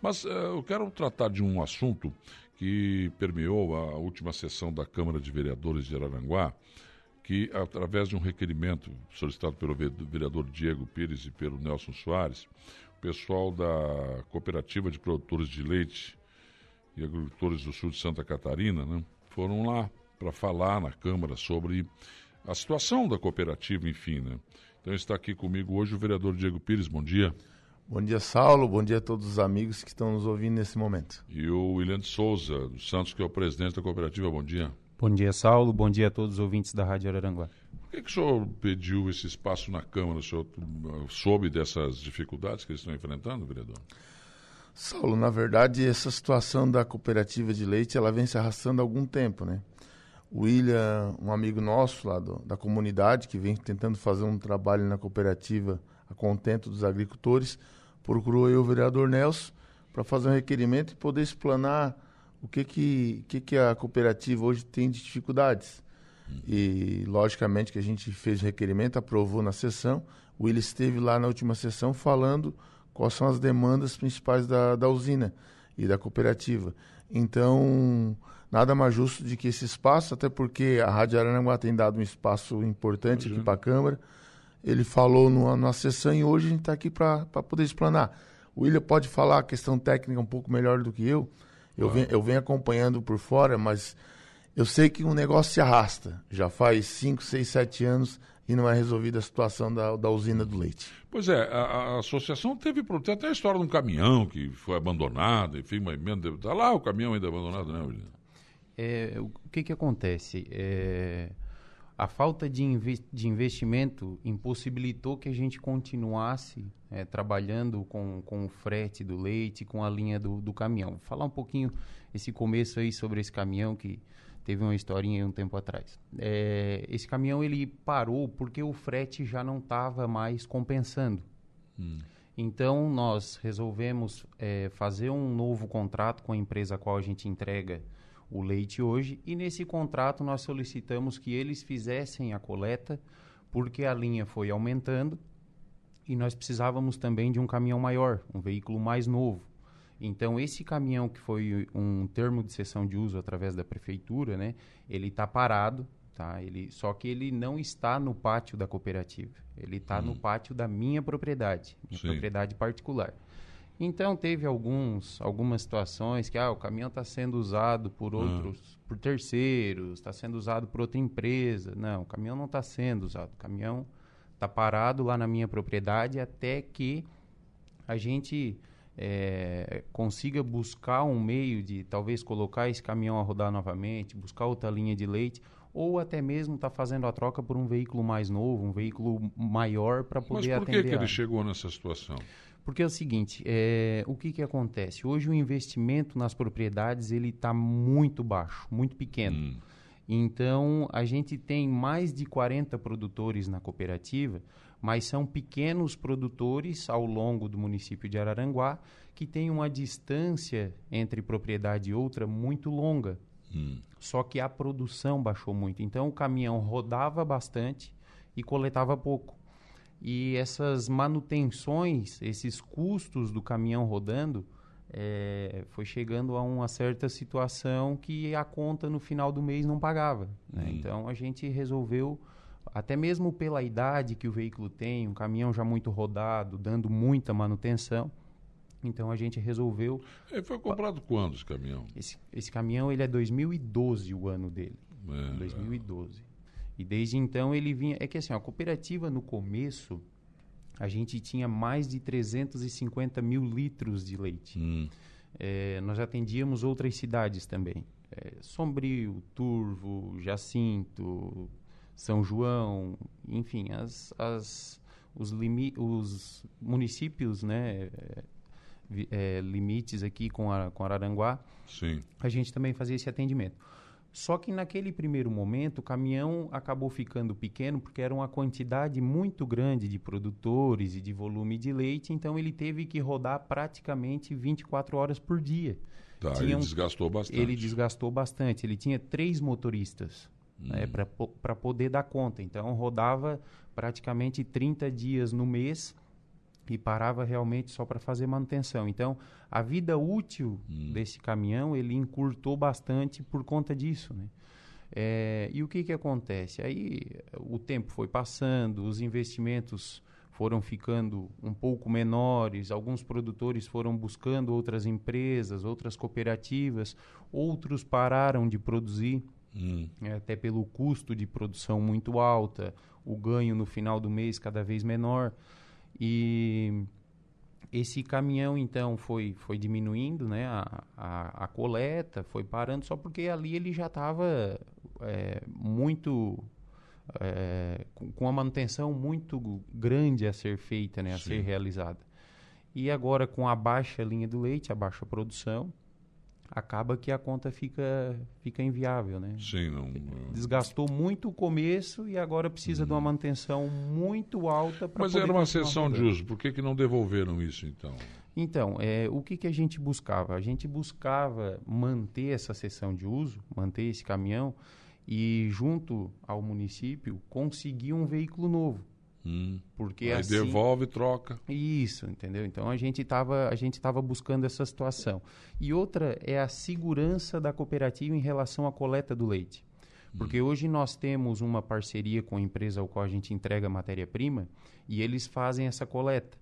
Mas uh, eu quero tratar de um assunto que permeou a última sessão da Câmara de Vereadores de Araranguá, que, através de um requerimento solicitado pelo vereador Diego Pires e pelo Nelson Soares, o pessoal da Cooperativa de Produtores de Leite e Agricultores do Sul de Santa Catarina né, foram lá para falar na Câmara sobre a situação da cooperativa, enfim. Né? Então está aqui comigo hoje o vereador Diego Pires. Bom dia. Bom dia, Saulo. Bom dia a todos os amigos que estão nos ouvindo nesse momento. E o William de Souza, dos Santos, que é o presidente da cooperativa. Bom dia. Bom dia, Saulo. Bom dia a todos os ouvintes da Rádio Araranguá. Por que, que o senhor pediu esse espaço na Câmara? O senhor soube dessas dificuldades que eles estão enfrentando, vereador? Saulo, na verdade, essa situação da cooperativa de leite, ela vem se arrastando há algum tempo, né? O William, um amigo nosso lá do, da comunidade, que vem tentando fazer um trabalho na cooperativa a contento dos agricultores, procurou eu, o vereador Nelson, para fazer um requerimento e poder explanar o que, que, que, que a cooperativa hoje tem de dificuldades. E, logicamente, que a gente fez o requerimento, aprovou na sessão. O William esteve lá na última sessão falando quais são as demandas principais da, da usina e da cooperativa. Então, nada mais justo de que esse espaço, até porque a Rádio Araranguá tem dado um espaço importante aqui para a Câmara. Ele falou no, na sessão e hoje a gente está aqui para poder explanar. O William pode falar a questão técnica um pouco melhor do que eu. Eu, venho, eu venho acompanhando por fora, mas eu sei que um negócio se arrasta. Já faz 5, 6, 7 anos e não é resolvida a situação da, da usina do leite. Pois é, a, a associação teve tem até a história de um caminhão que foi abandonado, enfim, uma emenda. Está lá o caminhão ainda abandonado, né, William? É, o que, que acontece? É, a falta de, inve de investimento impossibilitou que a gente continuasse é, trabalhando com, com o frete do leite, com a linha do, do caminhão. Vou falar um pouquinho esse começo aí sobre esse caminhão que teve uma historinha um tempo atrás. É, esse caminhão ele parou porque o frete já não estava mais compensando. Hum. Então nós resolvemos é, fazer um novo contrato com a empresa a qual a gente entrega o leite hoje e nesse contrato nós solicitamos que eles fizessem a coleta porque a linha foi aumentando e nós precisávamos também de um caminhão maior, um veículo mais novo. Então, esse caminhão que foi um termo de cessão de uso através da prefeitura, né, ele está parado, tá? Ele, só que ele não está no pátio da cooperativa. Ele está hum. no pátio da minha propriedade, minha Sim. propriedade particular. Então teve alguns, algumas situações que ah, o caminhão está sendo usado por outros, por terceiros, está sendo usado por outra empresa. Não, o caminhão não está sendo usado. O caminhão está parado lá na minha propriedade até que a gente é, consiga buscar um meio de talvez colocar esse caminhão a rodar novamente, buscar outra linha de leite, ou até mesmo estar tá fazendo a troca por um veículo mais novo, um veículo maior para poder atender. Mas por que, que ele chegou nessa situação? Porque é o seguinte, é, o que, que acontece? Hoje o investimento nas propriedades ele está muito baixo, muito pequeno. Hum. Então, a gente tem mais de 40 produtores na cooperativa, mas são pequenos produtores ao longo do município de Araranguá que têm uma distância entre propriedade e outra muito longa. Hum. Só que a produção baixou muito. Então o caminhão rodava bastante e coletava pouco. E essas manutenções, esses custos do caminhão rodando, é, foi chegando a uma certa situação que a conta no final do mês não pagava. Né? Então a gente resolveu até mesmo pela idade que o veículo tem, um caminhão já muito rodado, dando muita manutenção. Então a gente resolveu. Ele foi comprado quando esse caminhão? Esse, esse caminhão ele é 2012 o ano dele. É, 2012. E desde então ele vinha. É que assim, a cooperativa no começo a gente tinha mais de 350 mil litros de leite. Hum. É, nós atendíamos outras cidades também. É, Sombrio, Turvo, Jacinto, são João, enfim, as, as, os, limi, os municípios, né, é, limites aqui com, a, com Araranguá, Sim. a gente também fazia esse atendimento. Só que naquele primeiro momento o caminhão acabou ficando pequeno porque era uma quantidade muito grande de produtores e de volume de leite, então ele teve que rodar praticamente 24 horas por dia. Tá, Tinha ele um, desgastou bastante. Ele desgastou bastante. Ele tinha três motoristas né, hum. para poder dar conta. Então, rodava praticamente 30 dias no mês e parava realmente só para fazer manutenção. Então, a vida útil hum. desse caminhão ele encurtou bastante por conta disso, né? É, e o que que acontece? Aí o tempo foi passando, os investimentos foram ficando um pouco menores, alguns produtores foram buscando outras empresas, outras cooperativas, outros pararam de produzir, hum. é, até pelo custo de produção muito alta, o ganho no final do mês cada vez menor. E esse caminhão, então, foi, foi diminuindo né, a, a, a coleta, foi parando, só porque ali ele já estava é, muito. É, com, com a manutenção muito grande a ser feita, né, a Sim. ser realizada. E agora, com a baixa linha do leite, a baixa produção, acaba que a conta fica, fica inviável, né? Sim, não... Desgastou muito o começo e agora precisa de uma manutenção muito alta para Mas era uma sessão de uso, por que, que não devolveram isso então? Então, é, o que, que a gente buscava? A gente buscava manter essa sessão de uso, manter esse caminhão e, junto ao município, conseguir um veículo novo. Hum. Porque Aí assim, devolve, troca. Isso, entendeu? Então a gente estava a gente tava buscando essa situação. E outra é a segurança da cooperativa em relação à coleta do leite. Porque hum. hoje nós temos uma parceria com a empresa ao qual a gente entrega matéria-prima e eles fazem essa coleta.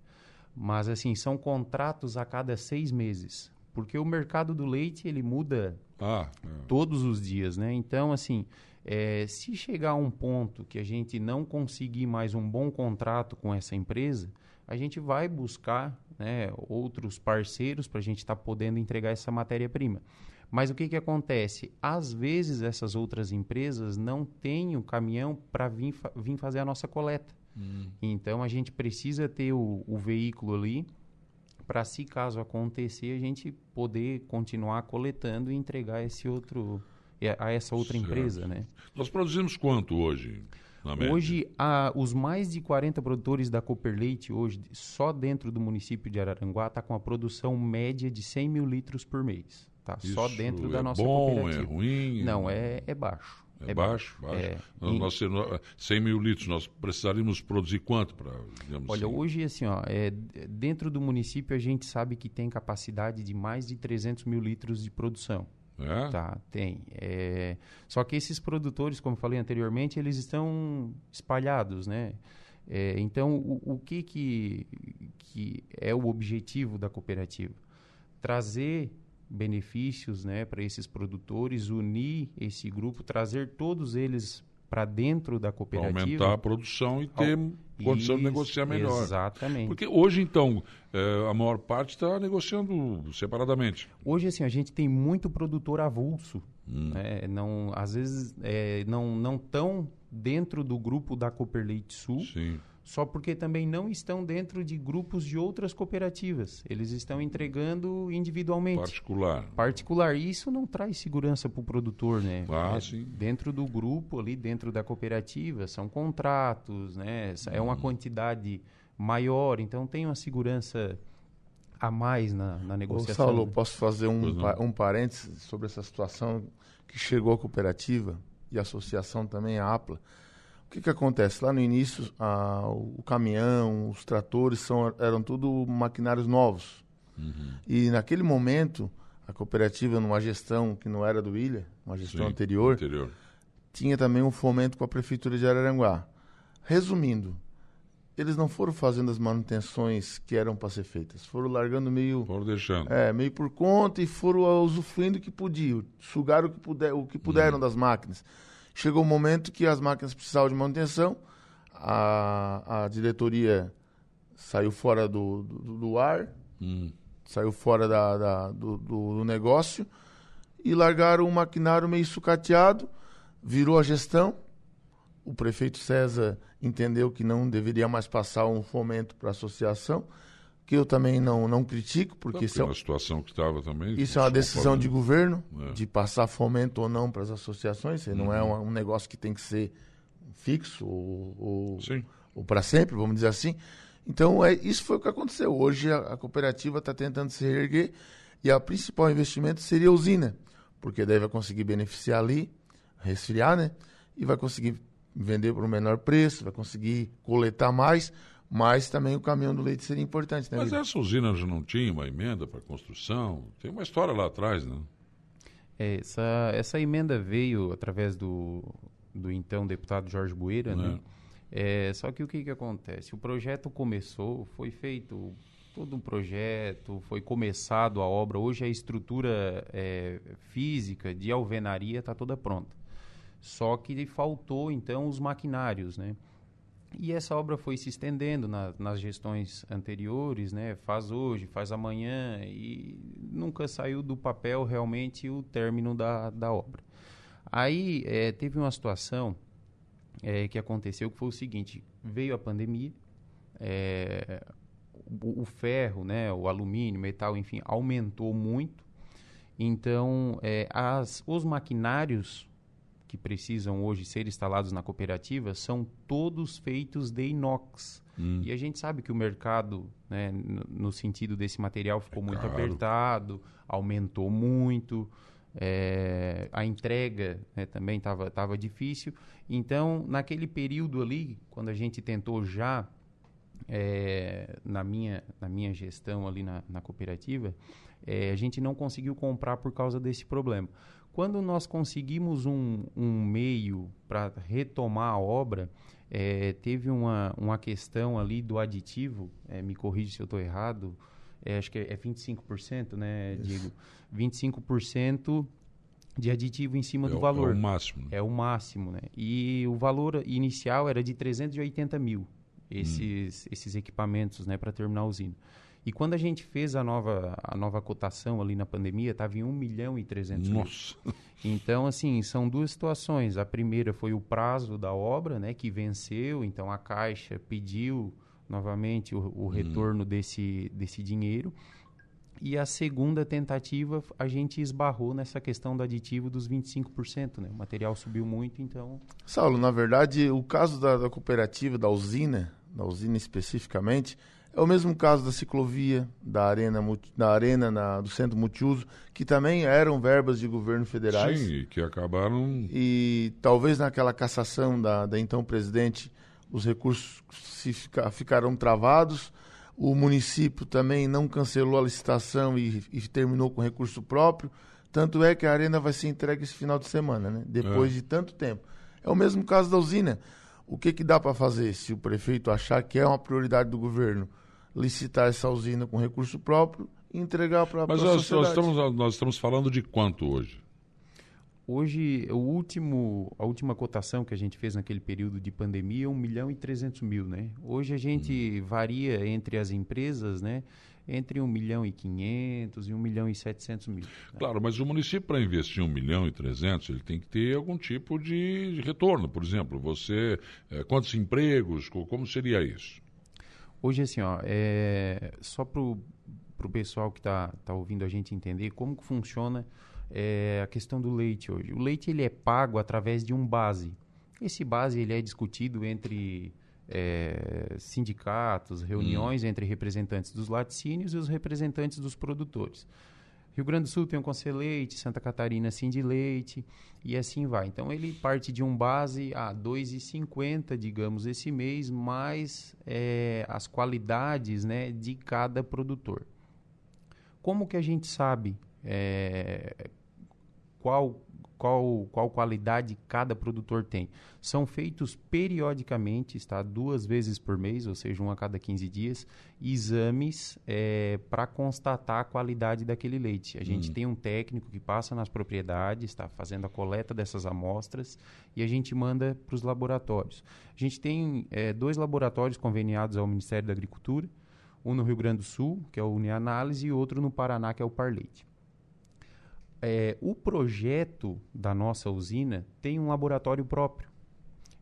Mas assim, são contratos a cada seis meses. Porque o mercado do leite ele muda ah, é. todos os dias, né? Então, assim, é, se chegar a um ponto que a gente não conseguir mais um bom contrato com essa empresa, a gente vai buscar né, outros parceiros para a gente estar tá podendo entregar essa matéria-prima. Mas o que, que acontece? Às vezes essas outras empresas não têm o caminhão para vir, fa vir fazer a nossa coleta. Hum. Então a gente precisa ter o, o veículo ali para, se caso acontecer, a gente poder continuar coletando e entregar esse outro a essa outra certo. empresa, né? Nós produzimos quanto hoje? Hoje, a, os mais de 40 produtores da Cooper Leite, hoje, só dentro do município de Araranguá, está com a produção média de 100 mil litros por mês. Tá? só dentro é da nossa bom, cooperativa. É ruim? Não, é, é baixo. É, é baixo? baixo. É, nós, nós, 100 mil litros, nós precisaríamos produzir quanto para, Olha, assim? hoje, assim, ó, é, dentro do município, a gente sabe que tem capacidade de mais de 300 mil litros de produção. É? Tá, tem. É... Só que esses produtores, como falei anteriormente, eles estão espalhados, né? É, então, o, o, que, que, que é o objetivo da cooperativa? Trazer benefícios né, para esses produtores, unir esse grupo, trazer todos eles para dentro da cooperativa. Aumentar a produção e ter. Condição Isso, de negociar melhor. Exatamente. Porque hoje, então, é, a maior parte está negociando separadamente. Hoje, assim, a gente tem muito produtor avulso. Hum. Né? Não, às vezes, é, não, não tão dentro do grupo da Cooper Leite Sul. Sim só porque também não estão dentro de grupos de outras cooperativas. Eles estão entregando individualmente. Particular. Particular. E isso não traz segurança para o produtor, né? Ah, é, sim. Dentro do grupo, ali dentro da cooperativa, são contratos, né? É uma hum. quantidade maior, então tem uma segurança a mais na, na negociação. Ô, Saulo, né? posso fazer um, um parênteses sobre essa situação que chegou à cooperativa e a associação também, a APLA o que, que acontece? Lá no início, a, o caminhão, os tratores são, eram tudo maquinários novos. Uhum. E naquele momento, a cooperativa, numa gestão que não era do Ilha, uma gestão Sim, anterior, anterior, tinha também um fomento com a prefeitura de Araranguá. Resumindo, eles não foram fazendo as manutenções que eram para ser feitas, foram largando meio, foram deixando, é, meio por conta e foram usufruindo o que podiam, sugaram o que, puder, o que puderam uhum. das máquinas. Chegou o um momento que as máquinas precisavam de manutenção, a, a diretoria saiu fora do, do, do ar, hum. saiu fora da, da do, do, negócio e largaram o maquinário meio sucateado, virou a gestão. O prefeito César entendeu que não deveria mais passar um fomento para a associação que eu também não, não critico, porque isso é uma situação que estava também. Isso é uma decisão de governo, é. de passar fomento ou não para as associações. Uhum. Não é uhum. um, um, negócio que tem que ser fixo ou, ou, ou para sempre, vamos dizer assim. Então, é, isso foi o que aconteceu. Hoje a, a cooperativa está tentando se reerguer e a principal investimento seria a usina, porque daí vai conseguir beneficiar ali, resfriar, né? E vai conseguir vender por um menor preço, vai conseguir coletar mais, Mas também o caminhão do leite seria importante, né? Mas essa usina já não tinha uma emenda para construção? Tem uma história lá atrás, né? É, essa, essa emenda veio através do, do então deputado Jorge Bueira, né? É, só que o que, que acontece? O projeto começou, foi feito todo um projeto, foi começado a obra. Hoje a estrutura é, física de alvenaria está toda pronta. Só que faltou então os maquinários, né? E essa obra foi se estendendo na, nas gestões anteriores, né? Faz hoje, faz amanhã e nunca saiu do papel realmente o término da, da obra. Aí é, teve uma situação é, que aconteceu que foi o seguinte: veio a pandemia, é, o, o, ferro, né, o alumínio, metal, enfim, aumentou muito. Então, as, os maquinários que precisam hoje ser instalados na cooperativa são todos feitos de inox. Hum. E a gente sabe que o mercado, né, no, sentido desse material, ficou é muito caro. apertado, aumentou muito. É, a entrega né, também estava tava difícil. Então, naquele período ali, quando a gente tentou já, é, na, minha, na minha gestão ali na, na cooperativa, é, a gente não conseguiu comprar por causa desse problema. Quando nós conseguimos um, um meio para retomar a obra, é, teve uma, uma questão ali do aditivo, é, me corrija se eu estou errado, é, acho que é 25%, né. Diego? 25% de aditivo em cima é do valor. É o máximo. É o máximo, né? E o valor inicial era de 380 mil, esses, hum. esses equipamentos, né, para terminar a usina. E quando a gente fez a nova, a nova cotação ali na pandemia, estava em 1 milhão e 300 Nossa. mil. Então, assim, são duas situações. A primeira foi o prazo da obra, né, que venceu, então a Caixa pediu novamente o, o hum. retorno desse, desse dinheiro. E a segunda tentativa, a gente esbarrou nessa questão do aditivo dos 25%. Né? O material subiu muito, então. Saulo, na verdade, o caso da, da cooperativa, da usina, da usina especificamente, é o mesmo caso da ciclovia, da arena, da arena na, do centro multiuso, que também eram verbas de governo federais. Sim, e que acabaram. E talvez naquela cassação da, da então presidente, os recursos se fica, ficaram travados. O município também não cancelou a licitação e, e, terminou com recurso próprio. Tanto é que a arena vai ser entregue esse final de semana, né? depois é. de tanto tempo. É o mesmo caso da usina. O que, que dá para fazer se o prefeito achar que é uma prioridade do governo? licitar essa usina com recurso próprio e entregar para a Mas nós, nós, estamos, nós estamos falando de quanto hoje? Hoje, o último, a última cotação que a gente fez naquele período de pandemia é 1 milhão e 300 mil, né? Hoje a gente hum. varia entre as empresas, né? Entre 1 milhão e 500 e 1 milhão e 700 mil. Né? Claro, mas o município, para investir 1 milhão e 300, ele tem que ter algum tipo de retorno. Por exemplo, você, é, quantos empregos, como seria isso? Hoje, assim, ó, é, só para o pessoal que está tá ouvindo a gente entender como que funciona é, a questão do leite hoje. O leite ele é pago através de um base. Esse base ele é discutido entre é, sindicatos, reuniões hum. entre representantes dos laticínios e os representantes dos produtores. Rio Grande do Sul tem o Conselho Leite, Santa Catarina Cindy Leite e assim vai. Então ele parte de um base a 2,50, digamos, esse mês, mais é, as qualidades né, de cada produtor. Como que a gente sabe é, qual qual, qual qualidade cada produtor tem. São feitos periodicamente, está duas vezes por mês, ou seja, um a cada 15 dias, exames é, para constatar a qualidade daquele leite. A gente hum. tem um técnico que passa nas propriedades, está fazendo a coleta dessas amostras e a gente manda para os laboratórios. A gente tem é, dois laboratórios conveniados ao Ministério da Agricultura, um no Rio Grande do Sul, que é o Unianálise, e outro no Paraná, que é o Parleite é, o projeto da nossa usina tem um laboratório próprio.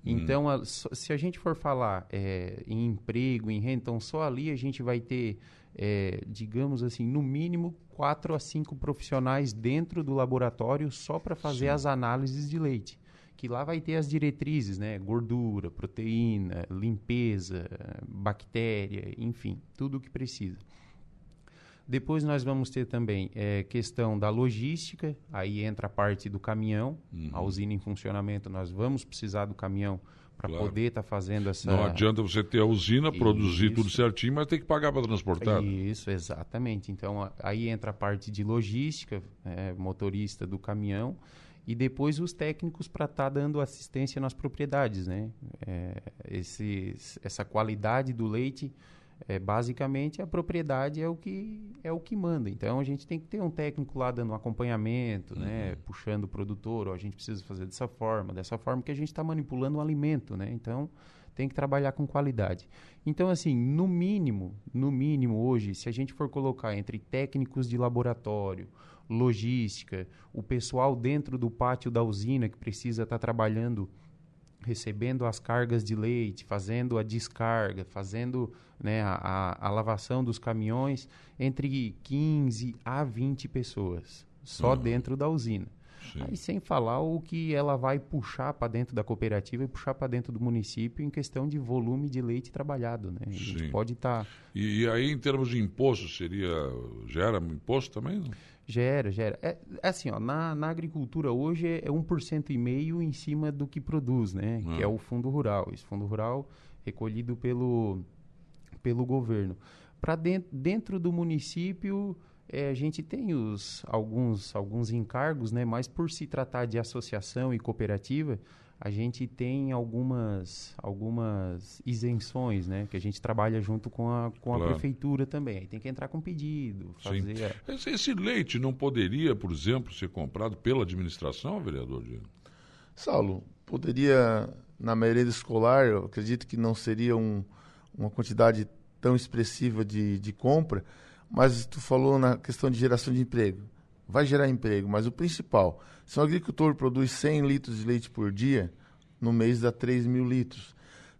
Hum. Então, a, se a gente for falar é, em emprego, em renda, então só ali a gente vai ter, é, digamos assim, no mínimo quatro a cinco profissionais dentro do laboratório só para fazer Sim. as análises de leite. Que lá vai ter as diretrizes, né? Gordura, proteína, limpeza, bactéria, enfim, tudo o que precisa. Depois nós vamos ter também é, questão da logística, aí entra a parte do caminhão, uhum. a usina em funcionamento, nós vamos precisar do caminhão para claro. poder estar tá fazendo essa. Não adianta você ter a usina, Isso. produzir tudo certinho, mas tem que pagar para transportar. Isso, exatamente. Então aí entra a parte de logística, é, motorista do caminhão e depois os técnicos para estar tá dando assistência nas propriedades, né? É, essa qualidade do leite é, basicamente a propriedade é o que é o que manda. Então a gente tem que ter um técnico lá dando um acompanhamento, né, uhum. né, puxando o produtor. Ó, a gente precisa fazer dessa forma, dessa forma que a gente está manipulando o alimento, né? Então tem que trabalhar com qualidade. Então assim, no mínimo, no mínimo hoje, se a gente for colocar entre técnicos de laboratório, logística, o pessoal dentro do pátio da usina que precisa estar tá trabalhando recebendo as cargas de leite, fazendo a descarga, fazendo né, a, a, lavação dos caminhões, entre 15 a 20 pessoas, só uhum. dentro da usina. Sim. Aí sem falar o que ela vai puxar para dentro da cooperativa e puxar para dentro do município em questão de volume de leite trabalhado, né? A gente pode estar... Tá... E, e, aí, em termos de imposto, seria... gera imposto também? Não? Gera, gera. É, é, assim, ó, na, na agricultura hoje é 1% e meio em cima do que produz, né? Ah. Que é o fundo rural. Esse fundo rural recolhido pelo, pelo governo. Para dentro, dentro do município, é, a gente tem os, alguns, alguns encargos, né? Mas por se tratar de associação e cooperativa, a gente tem algumas, algumas isenções, né? Que a gente trabalha junto com a, com claro. a prefeitura também. Aí tem que entrar com pedido, fazer... Esse, esse, leite não poderia, por exemplo, ser comprado pela administração, vereador Gino? Saulo, poderia, na merenda escolar, eu acredito que não seria um, uma quantidade tão expressiva de, de compra, mas tu falou na questão de geração de emprego vai gerar emprego, mas o principal, se um agricultor produz 100 litros de leite por dia, no mês dá 3 mil litros.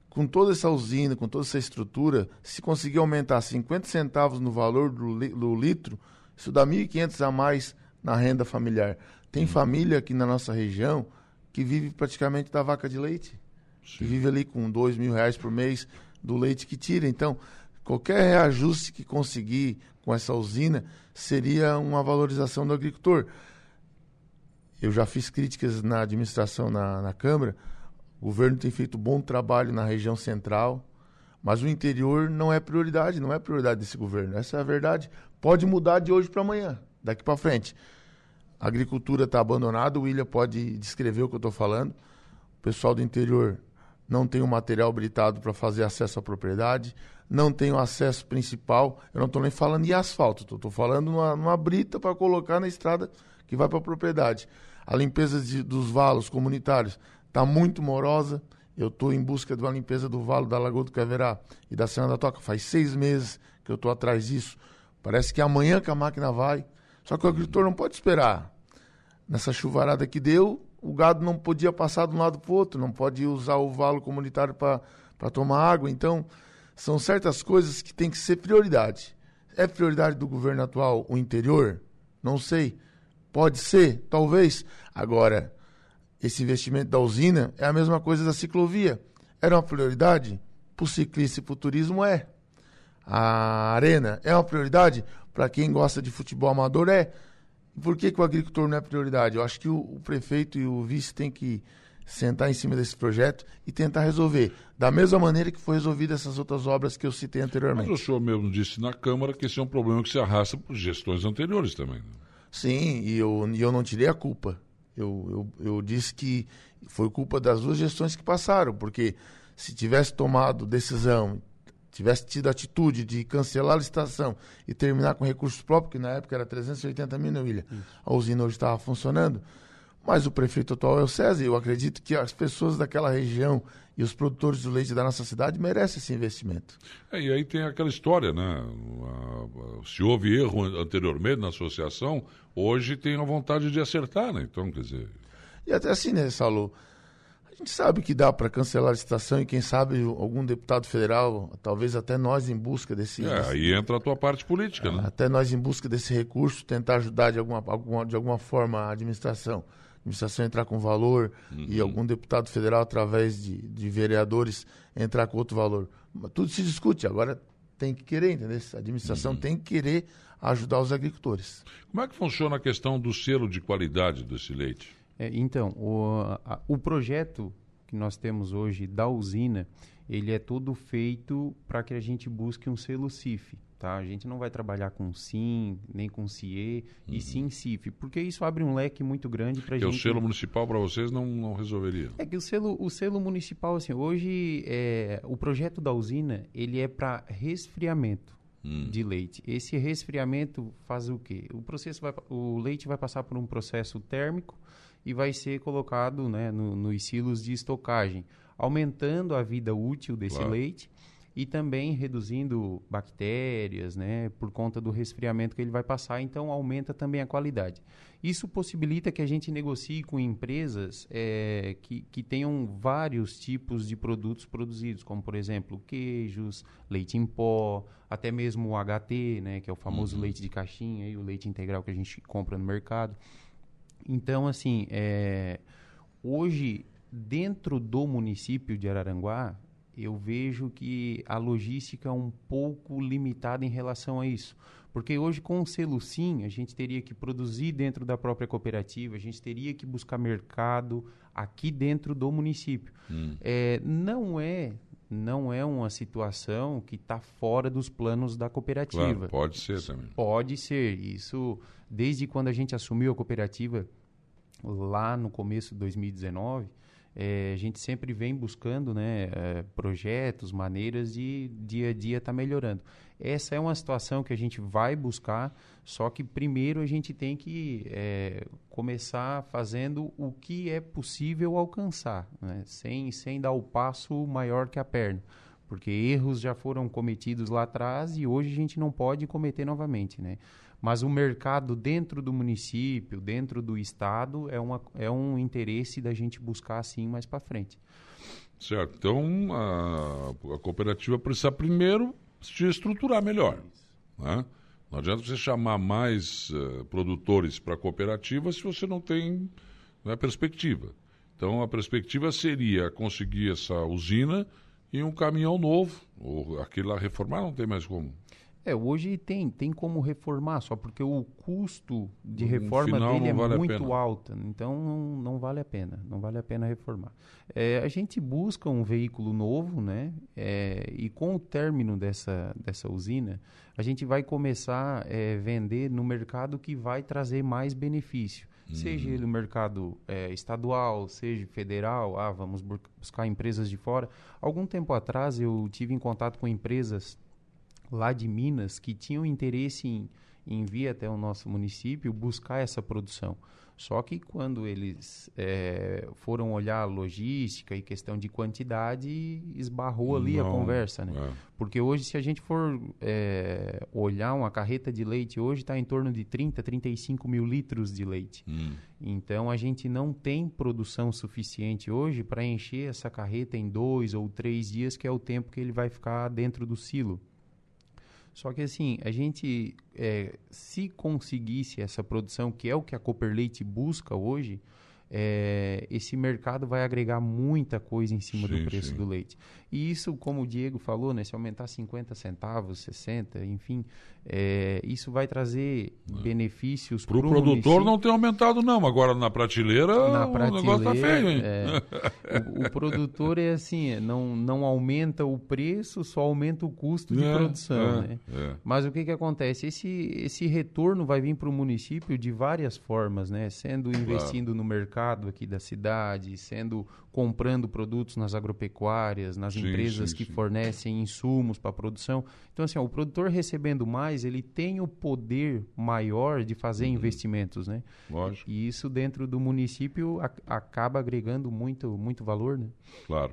Com toda essa usina, com toda essa estrutura, se conseguir aumentar 50 centavos no valor do, do litro, isso dá 1.500 a mais na renda familiar. Tem hum. família aqui na nossa região que vive praticamente da vaca de leite. Sim. Que vive ali com 2 mil reais por mês do leite que tira. Então, qualquer reajuste que conseguir com essa usina seria uma valorização do agricultor. Eu já fiz críticas na administração, na, na Câmara. O governo tem feito bom trabalho na região central, mas o interior não é prioridade, não é prioridade desse governo. Essa é a verdade. Pode mudar de hoje para amanhã, daqui para frente. A agricultura está abandonada, o William pode descrever o que eu estou falando. O pessoal do interior não tem o material habilitado para fazer acesso à propriedade não tem o acesso principal. Eu não estou nem falando de asfalto, estou falando numa, numa brita para colocar na estrada que vai para a propriedade. A limpeza de, dos valos comunitários está muito morosa. Eu estou em busca de uma limpeza do valo da Lagoa do Caverá e da Serra da Toca. Faz seis meses que eu estou atrás disso. Parece que é amanhã que a máquina vai. Só que o agricultor não pode esperar. Nessa chuvarada que deu, o gado não podia passar de um lado para o outro, não pode usar o valo comunitário para tomar água. Então, são certas coisas que tem que ser prioridade. É prioridade do governo atual o interior? Não sei. Pode ser, talvez. Agora, esse investimento da usina é a mesma coisa da ciclovia. Era uma prioridade? Para o ciclista e para o turismo é. A arena é uma prioridade? Para quem gosta de futebol amador é. Por que, que o agricultor não é prioridade? Eu acho que o, o prefeito e o vice têm que sentar em cima desse projeto e tentar resolver, da mesma maneira que foi resolvida essas outras obras que eu citei anteriormente. Mas o senhor mesmo disse na Câmara que esse é um problema que se arrasta por gestões anteriores também. Né? Sim, e eu, e eu não tirei a culpa. Eu, eu, eu disse que foi culpa das duas gestões que passaram, porque se tivesse tomado decisão, tivesse tido a atitude de cancelar a licitação e terminar com recursos próprios, que na época era 380 mil, né, William? A usina hoje estava funcionando mas o prefeito atual é o César e eu acredito que as pessoas daquela região e os produtores do leite da nossa cidade merecem esse investimento. É, e aí tem aquela história, né? Se houve erro anteriormente na associação, hoje tem a vontade de acertar, né? Então, quer dizer... E até assim, né, Saulo? A gente sabe que dá para cancelar a licitação e quem sabe algum deputado federal, talvez até nós em busca desse... É, aí entra a tua parte política, né? Até nós em busca desse recurso, tentar ajudar de alguma, alguma de alguma forma a administração administração entrar com valor uhum. e algum deputado federal, através de, de vereadores, entrar com outro valor. Tudo se discute, agora tem que querer, entendeu? A administração uhum. tem que querer ajudar os agricultores. Como é que funciona a questão do selo de qualidade desse leite? É, então, o, a, o projeto que nós temos hoje da usina, ele é todo feito para que a gente busque um selo CIF. Tá? A gente não vai trabalhar com SIM, nem com CIE, uhum. e sim CIF, porque isso abre um leque muito grande para a gente... o selo municipal para vocês não, não resolveria? É que o selo, o selo municipal, assim, hoje, é, o projeto da usina, ele é para resfriamento hum. de leite. Esse resfriamento faz o quê? O, processo vai, o leite vai passar por um processo térmico e vai ser colocado né, no, nos silos de estocagem, aumentando a vida útil desse claro. leite e também reduzindo bactérias, né, por conta do resfriamento que ele vai passar, então aumenta também a qualidade. Isso possibilita que a gente negocie com empresas é, que, que tenham vários tipos de produtos produzidos, como por exemplo queijos, leite em pó, até mesmo o HT, né, que é o famoso uhum. leite de caixinha e o leite integral que a gente compra no mercado. Então, assim, é, hoje dentro do município de Araranguá, eu vejo que a logística é um pouco limitada em relação a isso. Porque hoje, com o selo SIM, a gente teria que produzir dentro da própria cooperativa, a gente teria que buscar mercado aqui dentro do município. Hum. É, não é não é uma situação que está fora dos planos da cooperativa. Claro, pode ser também. Pode ser. Isso, desde quando a gente assumiu a cooperativa, lá no começo de 2019, é, a gente sempre vem buscando né, é, projetos, maneiras de dia a dia estar tá melhorando. Essa é uma situação que a gente vai buscar, só que primeiro a gente tem que é, começar fazendo o que é possível alcançar, né, sem, sem dar o passo maior que a perna. Porque erros já foram cometidos lá atrás e hoje a gente não pode cometer novamente. Né? Mas o mercado dentro do município, dentro do estado, é, uma, é um interesse da gente buscar assim mais para frente. Certo. Então, a, a, cooperativa precisa primeiro se estruturar melhor. Né? Não adianta você chamar mais uh, produtores para a cooperativa se você não tem né, perspectiva. Então, a perspectiva seria conseguir essa usina e um caminhão novo, ou aquele lá reformar não tem mais como. É, hoje tem, tem como reformar, só porque o custo de reforma dele é vale muito alto, então não, não vale a pena, não vale a pena reformar. É, a gente busca um veículo novo, né? É, e com o término dessa, dessa usina, a gente vai começar a é, vender no mercado que vai trazer mais benefício. Uhum. Seja ele o mercado é, estadual, seja federal, ah, vamos buscar empresas de fora. Algum tempo atrás eu tive em contato com empresas lá de Minas que tinham interesse em, em vir até o nosso município buscar essa produção. Só que quando eles é, foram olhar a logística e questão de quantidade, esbarrou ali Não, a conversa, né? É. Porque hoje, se a gente for é, olhar uma carreta de leite, hoje está em torno de 30, 35 mil litros de leite. Hum. Então, a gente não tem produção suficiente hoje para encher essa carreta em dois ou três dias, que é o tempo que ele vai ficar dentro do silo. Só que assim, a gente, é, se conseguisse essa produção, que é o que a Cooper Leite busca hoje, é, esse mercado vai agregar muita coisa em cima sim, do preço sim. do leite. E isso, como o Diego falou, né, se aumentar 50 centavos, 60, enfim, é, isso vai trazer é. benefícios para o produtor município. não tem aumentado não, agora na prateleira, na prateleira o negócio está feio, hein? É, o, o, produtor é assim, é, não, não aumenta o preço, só aumenta o custo de é, produção, né? Mas o que que acontece? Esse, esse retorno vai vir para o município de várias formas, né? Sendo investindo claro. no mercado aqui da cidade, sendo comprando produtos nas agropecuárias, nas sim, empresas sim, que sim. fornecem insumos para a produção. Então, assim, ó, o produtor recebendo mais, ele tem o poder maior de fazer uhum. investimentos, né? Lógico. E isso dentro do município a, acaba agregando muito, muito valor, né? Claro.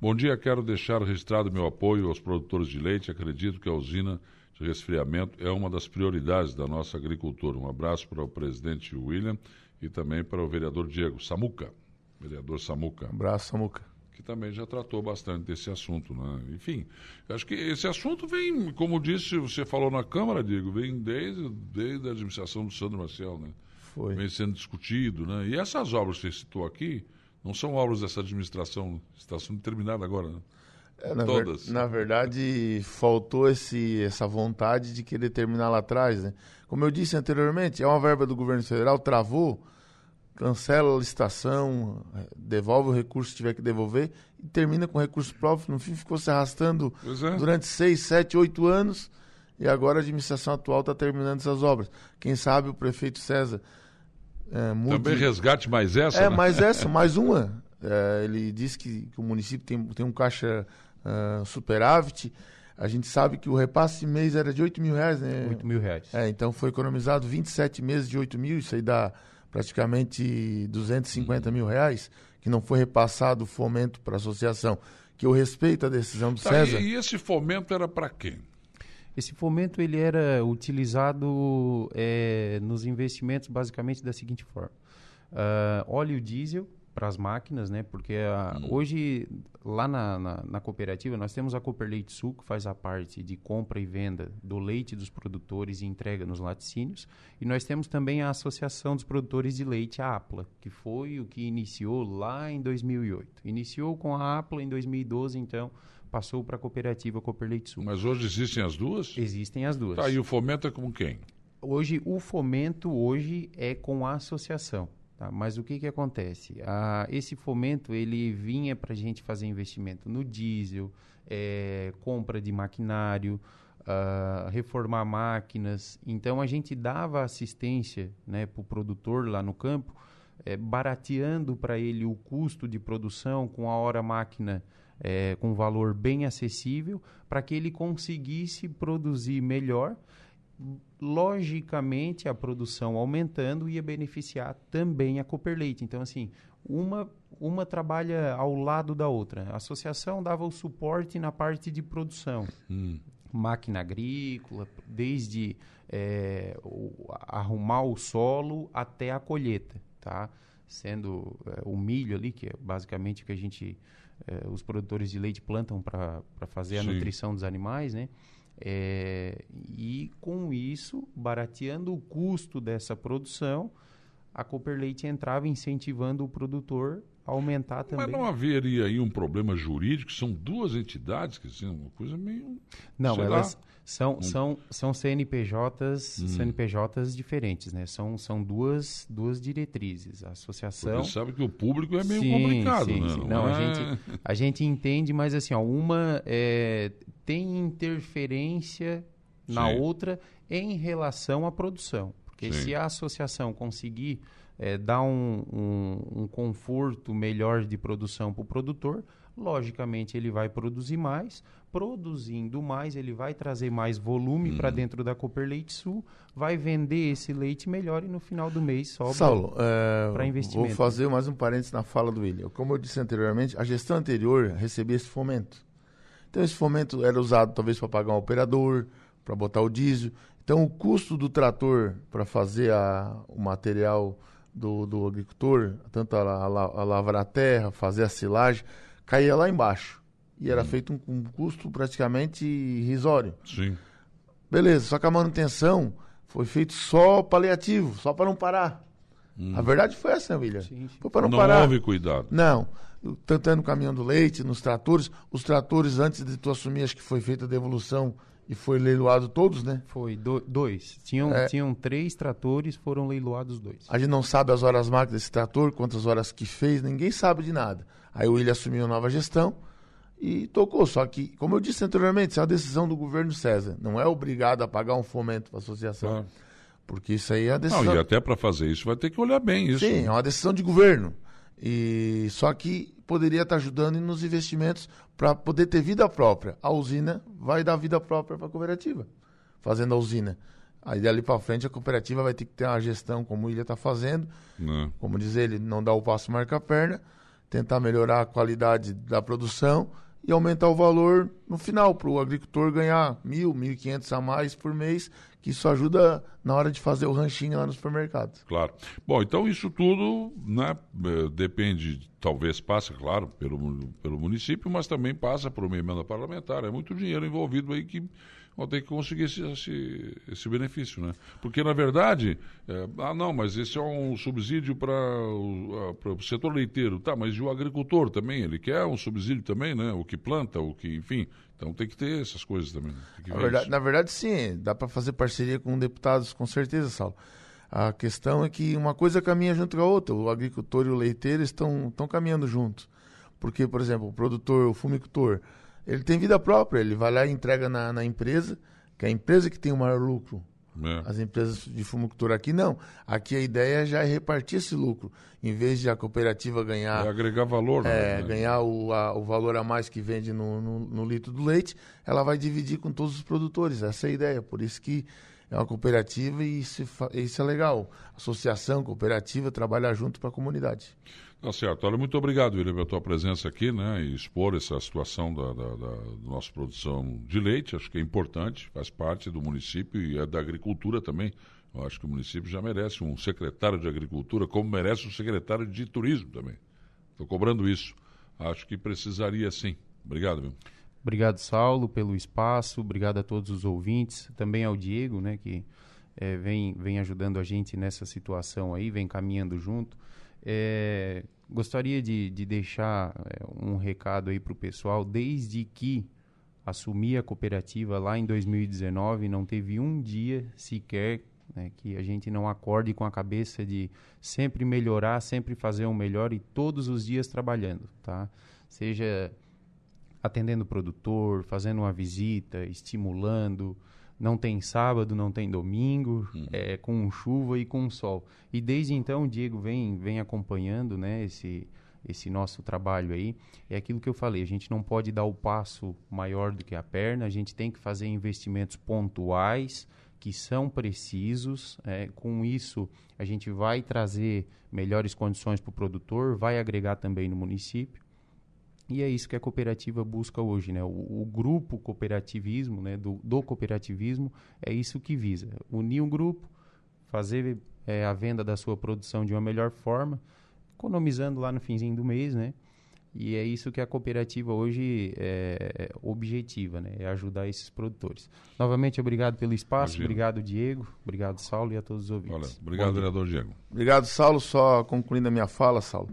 Bom dia, quero deixar registrado meu apoio aos produtores de leite. Acredito que a usina de resfriamento é uma das prioridades da nossa agricultura. Um abraço para o presidente William e também para o vereador Diego Samuca vereador Samuca. abraço, Samuca. Que também já tratou bastante desse assunto, né? Enfim, acho que esse assunto vem, como disse, você falou na Câmara, Diego, vem desde, desde a administração do Sandro Marcel, né? Foi. Vem sendo discutido, né? E essas obras que você citou aqui, não são obras dessa administração, está sendo terminada agora, né? É, na, Todas. Ver, na verdade, faltou esse, essa vontade de querer terminar lá atrás, né? Como eu disse anteriormente, é uma verba do governo federal, travou, cancela a licitação, devolve o recurso se tiver que devolver e termina com recurso próprio. No fim, ficou se arrastando é. durante seis, sete, oito anos e agora a administração atual está terminando essas obras. Quem sabe o prefeito César. É, mude... Também resgate mais essa? É, né? mais essa, mais uma. É, ele disse que, que, o município tem, tem um caixa uh, superávit. A gente sabe que o repasse mês era de 8 mil reais, né? 8 mil reais. É, então foi economizado 27 meses de 8 mil, isso aí dá praticamente 250 mil reais, que não foi repassado o fomento para a associação. Que eu respeito a decisão do tá, César. E, e esse fomento era para quem? Esse fomento ele era utilizado é, nos investimentos basicamente da seguinte forma: uh, óleo diesel para as máquinas, né? Porque a, hum. hoje, lá na, na, na, cooperativa, nós temos a Cooper Leite Sul, que faz a parte de compra e venda do leite dos produtores e entrega nos laticínios. E nós temos também a Associação dos Produtores de Leite, a APLA, que foi o que iniciou lá em 2008. Iniciou com a APLA em 2012, então passou para a cooperativa Cooper Leite Sul. Mas hoje existem as duas? Existem as duas. Tá, e o fomento é com quem? Hoje, o fomento hoje é com a associação. Tá? Mas o que, que acontece? Ah, esse fomento ele vinha para a gente fazer investimento no diesel, é, compra de maquinário, ah, reformar máquinas. Então a gente dava assistência né, para o produtor lá no campo, é, barateando para ele o custo de produção com a hora máquina é, com valor bem acessível, para que ele conseguisse produzir melhor logicamente a produção aumentando ia beneficiar também a Cooper Leite. Então, assim, uma, uma trabalha ao lado da outra. A associação dava o suporte na parte de produção. Hum. Máquina agrícola, desde é, o, arrumar o solo até a colheita, tá? Sendo é, o milho ali, que é basicamente o que a gente, é, os produtores de leite plantam para fazer Sim. a nutrição dos animais, né? É, e com isso, barateando o custo dessa produção, a Cooper Leite entrava incentivando o produtor a aumentar também. Mas não haveria aí um problema jurídico? São duas entidades, que assim, uma coisa meio. Não, elas são, um... são, são CNPJs, hum. CNPJs diferentes, né? São, são duas, duas diretrizes. A associação. Você sabe que o público é meio sim, complicado, sim, né? Sim. Não, não é... a, gente, a gente entende, mas assim, ó, uma é, tem interferência na Sim. outra em relação à produção. Porque Sim. se a associação conseguir é, dar um, um, um, conforto melhor de produção para o produtor, logicamente ele vai produzir mais. Produzindo mais, ele vai trazer mais volume para uhum. dentro da Cooper Leite Sul, vai vender esse leite melhor e no final do mês sobra para é, investimento. Vou fazer mais um parênteses na fala do William. Como eu disse anteriormente, a gestão anterior recebia esse fomento. Então esse fomento era usado talvez para pagar um operador, para botar o diesel. Então o custo do trator para fazer a, o material do, do agricultor, tanto a, a, a lavrar a terra, fazer a silagem, caía lá embaixo. E era hum. feito um, um, custo praticamente irrisório. Sim. Beleza, só que a manutenção foi feito só paliativo, só para não parar. Hum. A verdade foi essa, William. Sim, sim. Foi para não, não parar. Não houve cuidado. Não tanto é no caminhão do leite, nos tratores. Os tratores, antes de tu assumir, acho que foi feita a devolução e foi leiloado todos, né? Foi, do, dois. Tinham, é. tinham três tratores, foram leiloados dois. A gente não sabe as horas máquinas desse trator, quantas horas que fez, ninguém sabe de nada. Aí o William assumiu a nova gestão e tocou. Só que, como eu disse anteriormente, isso é uma decisão do governo César. Não é obrigado a pagar um fomento para a associação. Ah. Porque isso aí é a decisão. Não, e até para fazer isso vai ter que olhar bem isso. Sim, é uma decisão de governo. E só que poderia estar ajudando nos investimentos para poder ter vida própria. A usina vai dar vida própria para a cooperativa, fazendo a usina. Aí dali para frente a cooperativa vai ter que ter uma gestão como o Ilha está fazendo. Não. Como diz ele, não dar o passo marca a perna, tentar melhorar a qualidade da produção e aumentar o valor no final, para o agricultor ganhar mil, mil e quinhentos a mais por mês, que isso ajuda na hora de fazer o ranchinho lá no supermercado. Claro. Bom, então isso tudo né, é, depende, talvez passa, claro, pelo, pelo município, mas também passa por uma emenda parlamentar. É muito dinheiro envolvido aí que ter que conseguir esse, esse, esse benefício, né? Porque, na verdade, é, ah, não, mas esse é um subsídio para o, o setor leiteiro. Tá, mas e o agricultor também? Ele quer um subsídio também, né? O que planta, o que, enfim. Então tem que ter essas coisas também. Né? Na verdade, na verdade, sim, dá para fazer parceria com deputados, com certeza, Saulo. A questão é que uma coisa caminha junto com a outra. O agricultor e o leiteiro estão, estão caminhando juntos. Porque, por exemplo, o produtor, o fumicultor, ele tem vida própria. Ele vai lá e entrega na, na empresa, que é a empresa que tem o maior lucro. É. As empresas de fumicultura aqui não. Aqui a ideia já é repartir esse lucro. Em vez de a cooperativa ganhar. É agregar valor, né? É, ganhar o, a, o valor a mais que vende no, no, no, litro do leite, ela vai dividir com todos os produtores. Essa é a ideia. Por isso que é uma cooperativa e isso, isso é legal. Associação, cooperativa, trabalhar junto para a comunidade. Tá certo. Olha, muito obrigado, William, pela tua presença aqui, né? E expor essa situação da, da, da, da, nossa produção de leite. Acho que é importante, faz parte do município e é da agricultura também. Eu acho que o município já merece um secretário de agricultura, como merece um secretário de turismo também. Estou cobrando isso. Acho que precisaria sim. Obrigado, viu? Obrigado, Saulo, pelo espaço. Obrigado a todos os ouvintes. Também ao Diego, né, que é, vem, vem ajudando a gente nessa situação aí, vem caminhando junto. É, gostaria de, de deixar é, um recado aí para o pessoal. Desde que assumi a cooperativa lá em 2019, não teve um dia sequer né, que a gente não acorde com a cabeça de sempre melhorar, sempre fazer um melhor e todos os dias trabalhando, tá? Seja atendendo o produtor, fazendo uma visita, estimulando, não tem sábado, não tem domingo, hum. é, com chuva e com sol. E desde então o Diego vem, vem acompanhando né, esse, esse nosso trabalho aí. É aquilo que eu falei, a gente não pode dar o passo maior do que a perna, a gente tem que fazer investimentos pontuais que são precisos. É, com isso, a gente vai trazer melhores condições para o produtor, vai agregar também no município. E é isso que a cooperativa busca hoje, né? O, o grupo cooperativismo, né? Do, do, cooperativismo, é isso que visa. Unir um grupo, fazer é, a venda da sua produção de uma melhor forma, economizando lá no finzinho do mês, né? E é isso que a cooperativa hoje é, objetiva, né? É ajudar esses produtores. Novamente, obrigado pelo espaço, Imagina. obrigado, Diego, obrigado, Saulo, e a todos os ouvintes. Olha, obrigado, vereador Diego. Obrigado, Saulo. Só concluindo a minha fala, Saulo